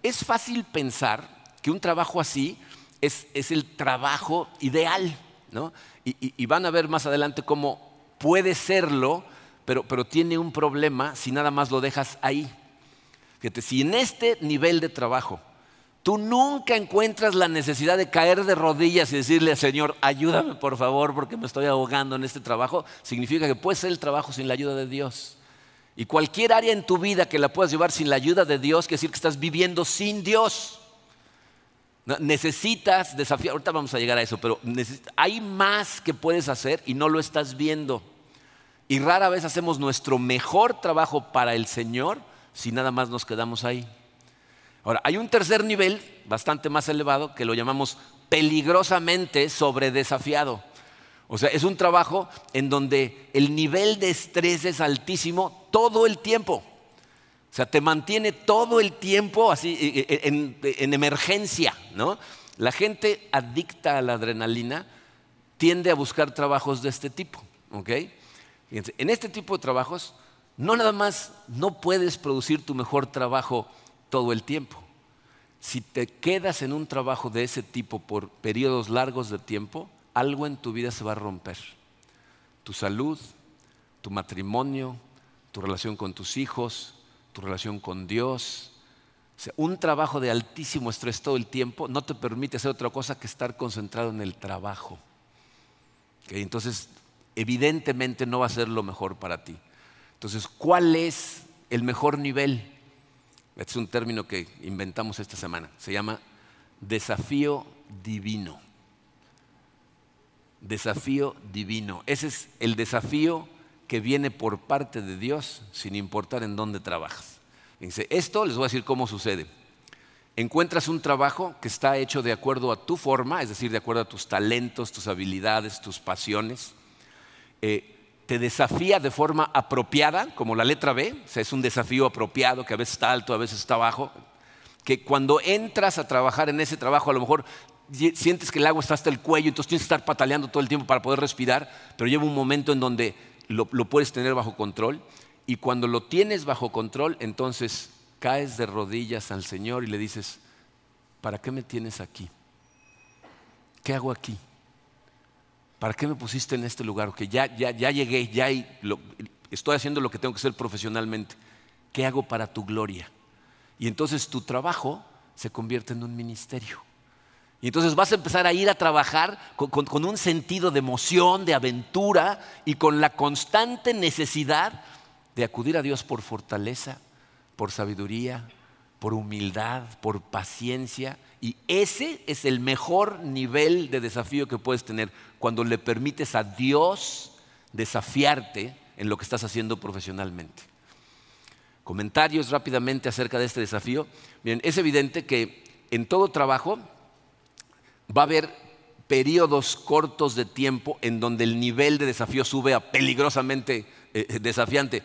Es fácil pensar que un trabajo así es, el trabajo ideal, ¿no? Y, van a ver más adelante cómo puede serlo, pero, pero tiene un problema si nada más lo dejas ahí. Fíjate, si en este nivel de trabajo tú nunca encuentras la necesidad de caer de rodillas y decirle Señor, ayúdame por favor porque me estoy ahogando en este trabajo, significa que puede ser el trabajo sin la ayuda de Dios. Y cualquier área en tu vida que la puedas llevar sin la ayuda de Dios, quiere decir que estás viviendo sin Dios. Necesitas desafiar, ahorita vamos a llegar a eso, pero hay más que puedes hacer y no lo estás viendo. Y rara vez hacemos nuestro mejor trabajo para el Señor si nada más nos quedamos ahí. Ahora, hay un tercer nivel, bastante más elevado, que lo llamamos peligrosamente sobredesafiado. O sea, es un trabajo en donde el nivel de estrés es altísimo todo el tiempo. O sea, te mantiene todo el tiempo así e, e, en, en emergencia, ¿no? La gente adicta a la adrenalina tiende a buscar trabajos de este tipo, ¿ok? En este tipo de trabajos, no nada más no puedes producir tu mejor trabajo todo el tiempo, si te quedas en un trabajo de ese tipo por periodos largos de tiempo, algo en tu vida se va a romper. Tu salud, tu matrimonio, tu relación con tus hijos, tu relación con Dios. un trabajo de altísimo estrés todo el tiempo no te permite hacer otra cosa que estar concentrado en el trabajo. Entonces, evidentemente no va a ser lo mejor para ti. Entonces, ¿cuál es el mejor nivel? Es un término que inventamos esta semana. Se llama desafío divino. Desafío divino. Ese es el desafío que viene por parte de Dios sin importar en dónde trabajas. Esto les voy a decir cómo sucede. Encuentras un trabajo que está hecho de acuerdo a tu forma, es decir, de acuerdo a tus talentos, tus habilidades, tus pasiones. Eh, te desafía de forma apropiada, como la letra B, o sea, es un desafío apropiado que a veces está alto, a veces está bajo, que cuando entras a trabajar en ese trabajo a lo mejor sientes que el agua está hasta el cuello, entonces tienes que estar pataleando todo el tiempo para poder respirar, pero llega un momento en donde lo, lo puedes tener bajo control y cuando lo tienes bajo control, entonces caes de rodillas al Señor y le dices, ¿para qué me tienes aquí? ¿Qué hago aquí? ¿Para qué me pusiste en este lugar? Que ya, ya, ya llegué, ya estoy haciendo lo que tengo que hacer profesionalmente. ¿Qué hago para tu gloria? Y entonces tu trabajo se convierte en un ministerio. Y entonces vas a empezar a ir a trabajar con, un sentido de emoción, de aventura y con la constante necesidad de acudir a Dios por fortaleza, por sabiduría, por humildad, por paciencia. Y ese es el mejor nivel de desafío que puedes tener cuando le permites a Dios desafiarte en lo que estás haciendo profesionalmente. Comentarios rápidamente acerca de este desafío. Bien, es evidente que en todo trabajo va a haber periodos cortos de tiempo en donde el nivel de desafío sube a peligrosamente eh, desafiante.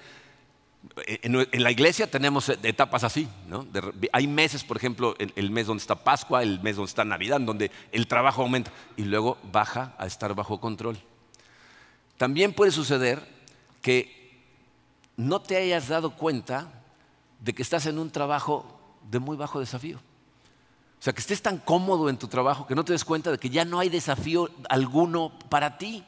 En, la iglesia tenemos etapas así, ¿no? hay meses, por ejemplo, el, mes donde está Pascua, el mes donde está Navidad, donde el trabajo aumenta y luego baja a estar bajo control. También puede suceder que no te hayas dado cuenta de que estás en un trabajo de muy bajo desafío. O sea, que estés tan cómodo en tu trabajo que no te des cuenta de que ya no hay desafío alguno para ti.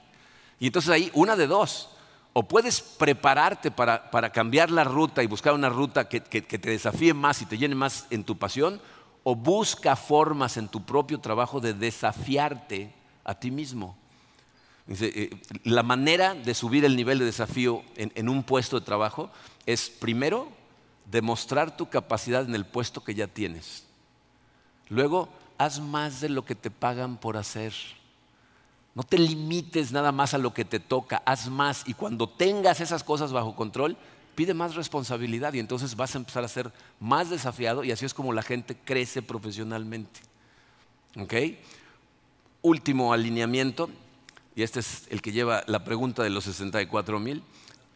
Y entonces ahí, una de dos, o puedes prepararte para, cambiar la ruta y buscar una ruta que, te desafíe más y te llene más en tu pasión, o busca formas en tu propio trabajo de desafiarte a ti mismo. Eh, la manera de subir el nivel de desafío en, un puesto de trabajo es primero demostrar tu capacidad en el puesto que ya tienes. Luego, haz más de lo que te pagan por hacer. No te limites nada más a lo que te toca, haz más y cuando tengas esas cosas bajo control, pide más responsabilidad y entonces vas a empezar a ser más desafiado y así es como la gente crece profesionalmente. ¿Ok? Último alineamiento, y este es el que lleva la pregunta de los 64 mil,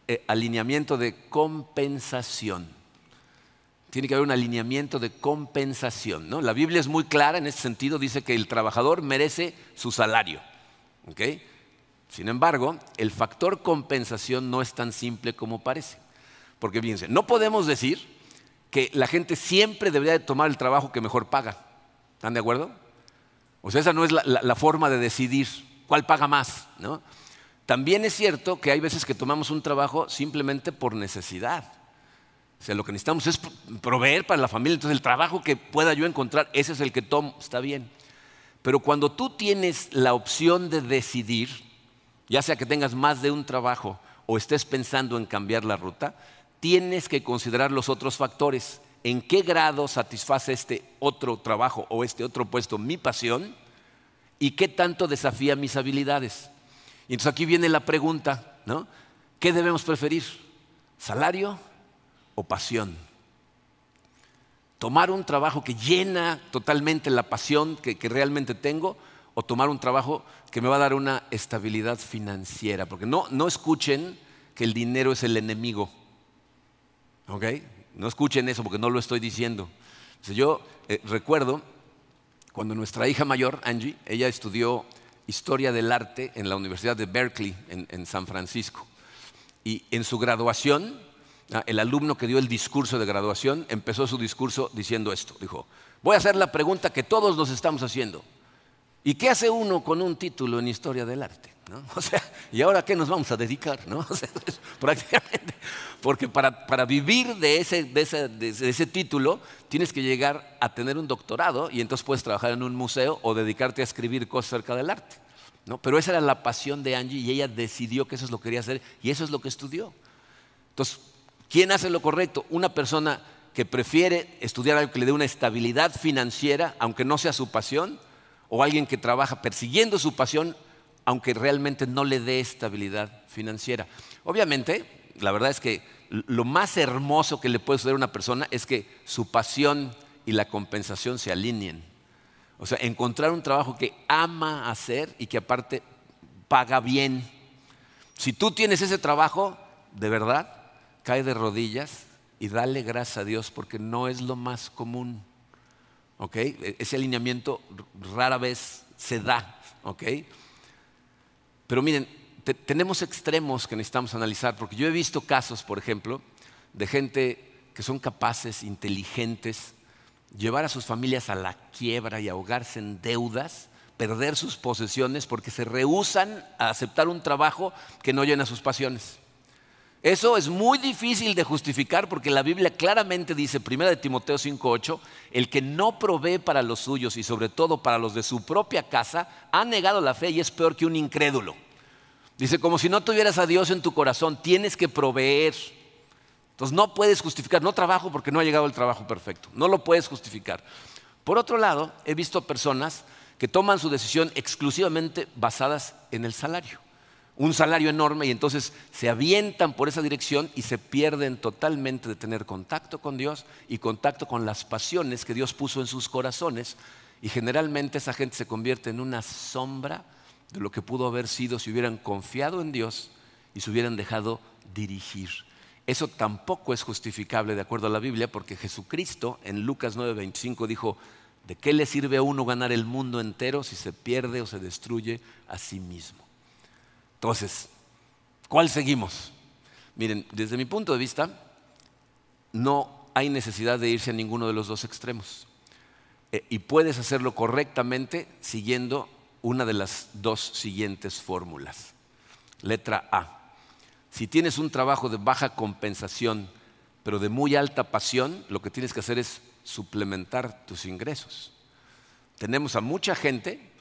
eh, alineamiento de compensación. Tiene que haber un alineamiento de compensación. ¿no? La Biblia es muy clara en ese sentido, dice que el trabajador merece su salario. Sin embargo, el factor compensación no es tan simple como parece. Porque fíjense, no podemos decir que la gente siempre debería de tomar el trabajo que mejor paga. ¿Están de acuerdo? O sea, esa no es la, forma de decidir cuál paga más. También es cierto que hay veces que tomamos un trabajo simplemente por necesidad. O sea, lo que necesitamos es proveer para la familia. Entonces, el trabajo que pueda yo encontrar, ese es el que tomo, está bien. Pero cuando tú tienes la opción de decidir, ya sea que tengas más de un trabajo o estés pensando en cambiar la ruta, tienes que considerar los otros factores. ¿En qué grado satisface este otro trabajo o este otro puesto mi pasión? ¿Y qué tanto desafía mis habilidades? Y entonces aquí viene la pregunta, ¿no? ¿Qué debemos preferir? ¿Salario o pasión? Tomar un trabajo que llena totalmente la pasión que, realmente tengo o tomar un trabajo que me va a dar una estabilidad financiera. Porque no, no escuchen que el dinero es el enemigo. ¿Ok? No escuchen eso porque no lo estoy diciendo. yo eh, recuerdo cuando nuestra hija mayor, Angie, ella estudió historia del arte en la Universidad de Berkeley, en San Francisco. Y en su graduación, el alumno que dio el discurso de graduación empezó su discurso diciendo esto. Dijo, voy a hacer la pregunta que todos nos estamos haciendo. ¿Y qué hace uno con un título en historia del arte? O sea, ¿y ahora qué nos vamos a dedicar? ¿no? prácticamente, porque para, vivir de ese, de, ese, título tienes que llegar a tener un doctorado y entonces puedes trabajar en un museo o dedicarte a escribir cosas acerca del arte. ¿no? Pero esa era la pasión de Angie y ella decidió que eso es lo que quería hacer y eso es lo que estudió. Entonces, ¿quién hace lo correcto? Una persona que prefiere estudiar algo que le dé una estabilidad financiera, aunque no sea su pasión, o alguien que trabaja persiguiendo su pasión, aunque realmente no le dé estabilidad financiera. Obviamente, la verdad es que lo más hermoso que le puede suceder a una persona es que su pasión y la compensación se alineen. O sea, encontrar un trabajo que ama hacer y que aparte paga bien. Si tú tienes ese trabajo, de verdad, cae de rodillas y dale gracias a Dios porque no es lo más común. ¿Ok? E-, ese alineamiento rara vez se da. ¿Ok? Pero miren, tenemos extremos que necesitamos analizar, porque yo he visto casos, por ejemplo, de gente que son capaces, inteligentes, llevar a sus familias a la quiebra y ahogarse en deudas, perder sus posesiones porque se rehusan a aceptar un trabajo que no llena sus pasiones. Eso es muy difícil de justificar porque la Biblia claramente dice, 1 de Timoteo 5:8, el que no provee para los suyos y sobre todo para los de su propia casa, ha negado la fe y es peor que un incrédulo. Dice, como si no tuvieras a Dios en tu corazón, tienes que proveer. Entonces no puedes justificar, no trabajo porque no ha llegado el trabajo perfecto, no lo puedes justificar. Por otro lado, he visto personas que toman su decisión exclusivamente basadas en el salario un salario enorme y entonces se avientan por esa dirección y se pierden totalmente de tener contacto con Dios y contacto con las pasiones que Dios puso en sus corazones y generalmente esa gente se convierte en una sombra de lo que pudo haber sido si hubieran confiado en Dios y se hubieran dejado dirigir. Eso tampoco es justificable de acuerdo a la Biblia porque Jesucristo en Lucas 9:25 dijo, ¿de qué le sirve a uno ganar el mundo entero si se pierde o se destruye a sí mismo? Entonces, ¿cuál seguimos? Miren, desde mi punto de vista, no hay necesidad de irse a ninguno de los dos extremos. Eh, y puedes hacerlo correctamente siguiendo una de las dos siguientes fórmulas. Letra A. Si tienes un trabajo de baja compensación, pero de muy alta pasión, lo que tienes que hacer es suplementar tus ingresos. Tenemos a mucha gente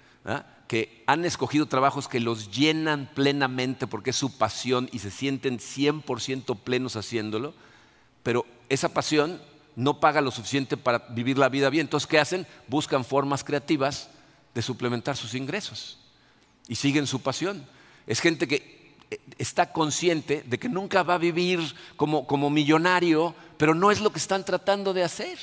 que han escogido trabajos que los llenan plenamente porque es su pasión y se sienten 100% plenos haciéndolo, pero esa pasión no paga lo suficiente para vivir la vida bien. Entonces, ¿qué hacen? Buscan formas creativas de suplementar sus ingresos y siguen su pasión. Es gente que eh, está consciente de que nunca va a vivir como, como millonario, pero no es lo que están tratando de hacer.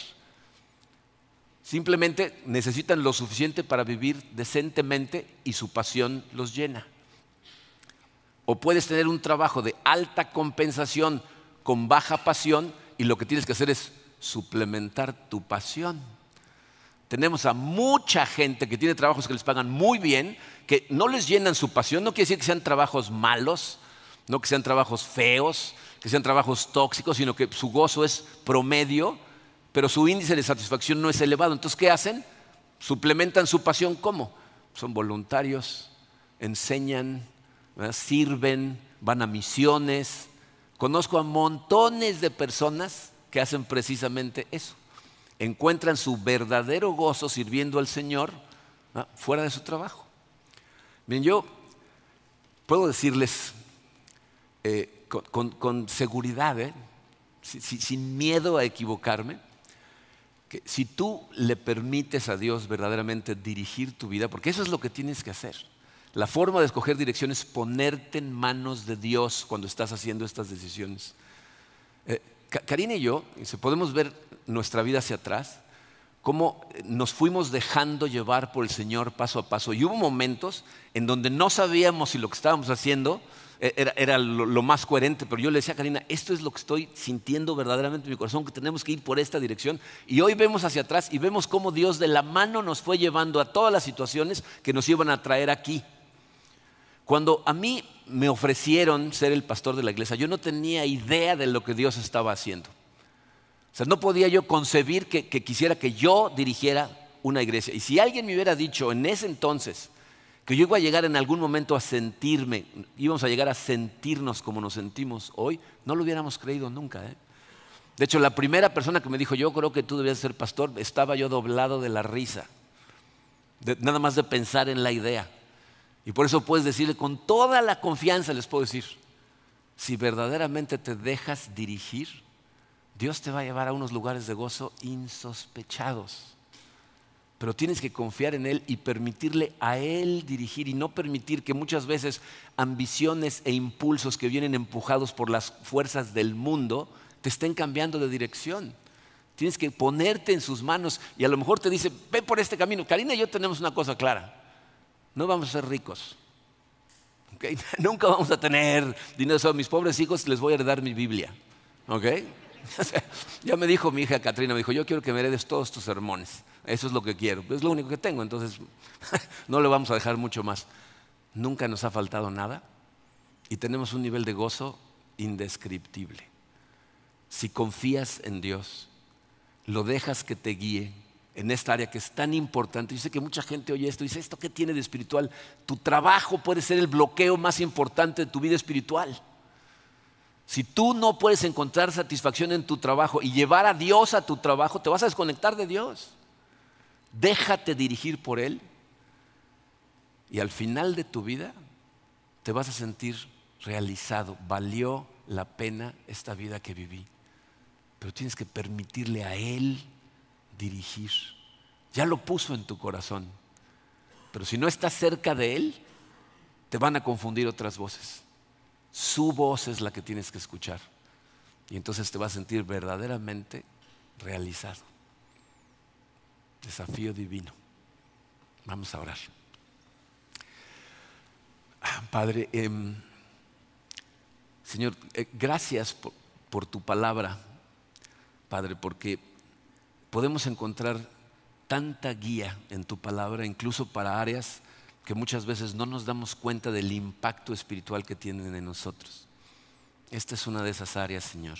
Simplemente necesitan lo suficiente para vivir decentemente y su pasión los llena. O puedes tener un trabajo de alta compensación con baja pasión y lo que tienes que hacer es suplementar tu pasión. Tenemos a mucha gente que tiene trabajos que les pagan muy bien, que no les llenan su pasión. No quiere decir que sean trabajos malos, no que sean trabajos feos, que sean trabajos tóxicos, sino que su gozo es promedio pero su índice de satisfacción no es elevado. Entonces, ¿qué hacen? Suplementan su pasión. ¿Cómo? Son voluntarios, enseñan, sirven, van a misiones. Conozco a montones de personas que hacen precisamente eso. Encuentran su verdadero gozo sirviendo al Señor fuera de su trabajo. Bien, yo puedo decirles eh, con, seguridad, ¿eh? sin miedo a equivocarme, si tú le permites a Dios verdaderamente dirigir tu vida, porque eso es lo que tienes que hacer. La forma de escoger dirección es ponerte en manos de Dios cuando estás haciendo estas decisiones. Eh, Karina y yo, podemos ver nuestra vida hacia atrás, cómo nos fuimos dejando llevar por el Señor paso a paso. Y hubo momentos en donde no sabíamos si lo que estábamos haciendo e, era, lo, más coherente, pero yo le decía a Karina, esto es lo que estoy sintiendo verdaderamente en mi corazón, que tenemos que ir por esta dirección. Y hoy vemos hacia atrás y vemos cómo Dios de la mano nos fue llevando a todas las situaciones que nos iban a traer aquí. Cuando a mí me ofrecieron ser el pastor de la iglesia, yo no tenía idea de lo que Dios estaba haciendo. O sea, no podía yo concebir que, quisiera que yo dirigiera una iglesia. Y si alguien me hubiera dicho en ese entonces que yo iba a llegar en algún momento a sentirme, íbamos a llegar a sentirnos como nos sentimos hoy, no lo hubiéramos creído nunca. ¿eh? De hecho, la primera persona que me dijo, yo creo que tú debías ser pastor, estaba yo doblado de la risa, nada más de pensar en la idea. Y por eso puedes decirle con toda la confianza, les puedo decir, si verdaderamente te dejas dirigir, Dios te va a llevar a unos lugares de gozo insospechados. Pero tienes que confiar en Él y permitirle a Él dirigir y no permitir que muchas veces ambiciones e impulsos que vienen empujados por las fuerzas del mundo te estén cambiando de dirección. Tienes que ponerte en sus manos y a lo mejor te dice, ve por este camino. Karina y yo tenemos una cosa clara no vamos a ser ricos. Nunca vamos a tener dinero. A mis pobres hijos les voy a heredar mi Biblia. ya me dijo mi hija Katrina, me dijo, yo quiero que me heredes todos tus sermones. Eso es lo que quiero. Es lo único que tengo, entonces no le vamos a dejar mucho más. Nunca nos ha faltado nada y tenemos un nivel de gozo indescriptible. Si confías en Dios, lo dejas que te guíe, en esta área que es tan importante. Yo sé que mucha gente oye esto y dice, ¿esto qué tiene de espiritual? Tu trabajo puede ser el bloqueo más importante de tu vida espiritual. Si tú no puedes encontrar satisfacción en tu trabajo y llevar a Dios a tu trabajo, te vas a desconectar de Dios. Déjate dirigir por Él y al final de tu vida te vas a sentir realizado. Valió la pena esta vida que viví. Pero tienes que permitirle a Él dirigir. Ya lo puso en tu corazón. Pero si no estás cerca de Él, te van a confundir otras voces. Su voz es la que tienes que escuchar. Y entonces te vas a sentir verdaderamente realizado. Desafío divino. Vamos a orar. Ah, Padre, em, Señor, eh, gracias por tu palabra, Padre, porque podemos encontrar tanta guía en tu palabra, incluso para áreas que muchas veces no nos damos cuenta del impacto espiritual que tienen en nosotros. Esta es una de esas áreas, Señor.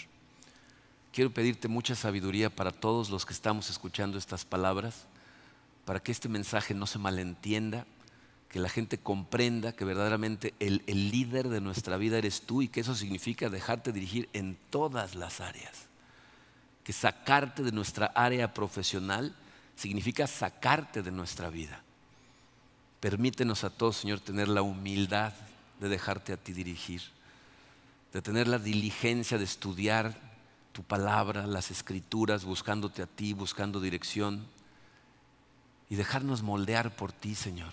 Quiero pedirte mucha sabiduría para todos los que estamos escuchando estas palabras, para que este mensaje no se malentienda, que la gente comprenda que verdaderamente el, el líder de nuestra vida eres tú y que eso significa dejarte dirigir en todas las áreas que sacarte de nuestra área profesional significa sacarte de nuestra vida. Permítenos a todos, Señor, tener la humildad de dejarte a ti dirigir, de tener la diligencia de estudiar tu palabra, las escrituras, buscándote a ti, buscando dirección y dejarnos moldear por ti, Señor.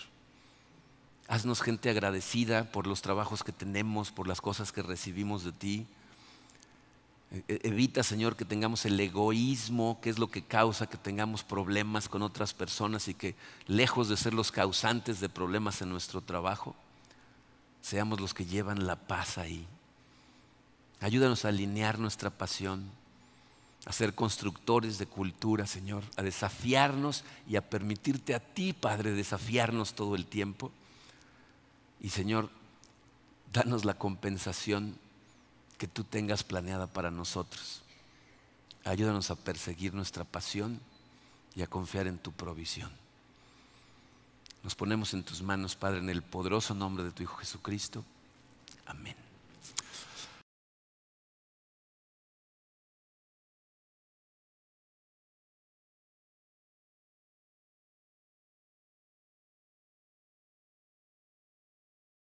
Haznos gente agradecida por los trabajos que tenemos, por las cosas que recibimos de ti evita, Señor, que tengamos el egoísmo, que es lo que causa que tengamos problemas con otras personas y que, lejos de ser los causantes de problemas en nuestro trabajo, seamos los que llevan la paz ahí. Ayúdanos a alinear nuestra pasión, a ser constructores de cultura, Señor, a desafiarnos y a permitirte a ti, Padre, desafiarnos todo el tiempo. Y, Señor, danos la compensación que tú tengas planeada para nosotros. Ayúdanos a perseguir nuestra pasión y a confiar en tu provisión. Nos ponemos en tus manos, Padre, en el poderoso nombre de tu Hijo Jesucristo. Amén.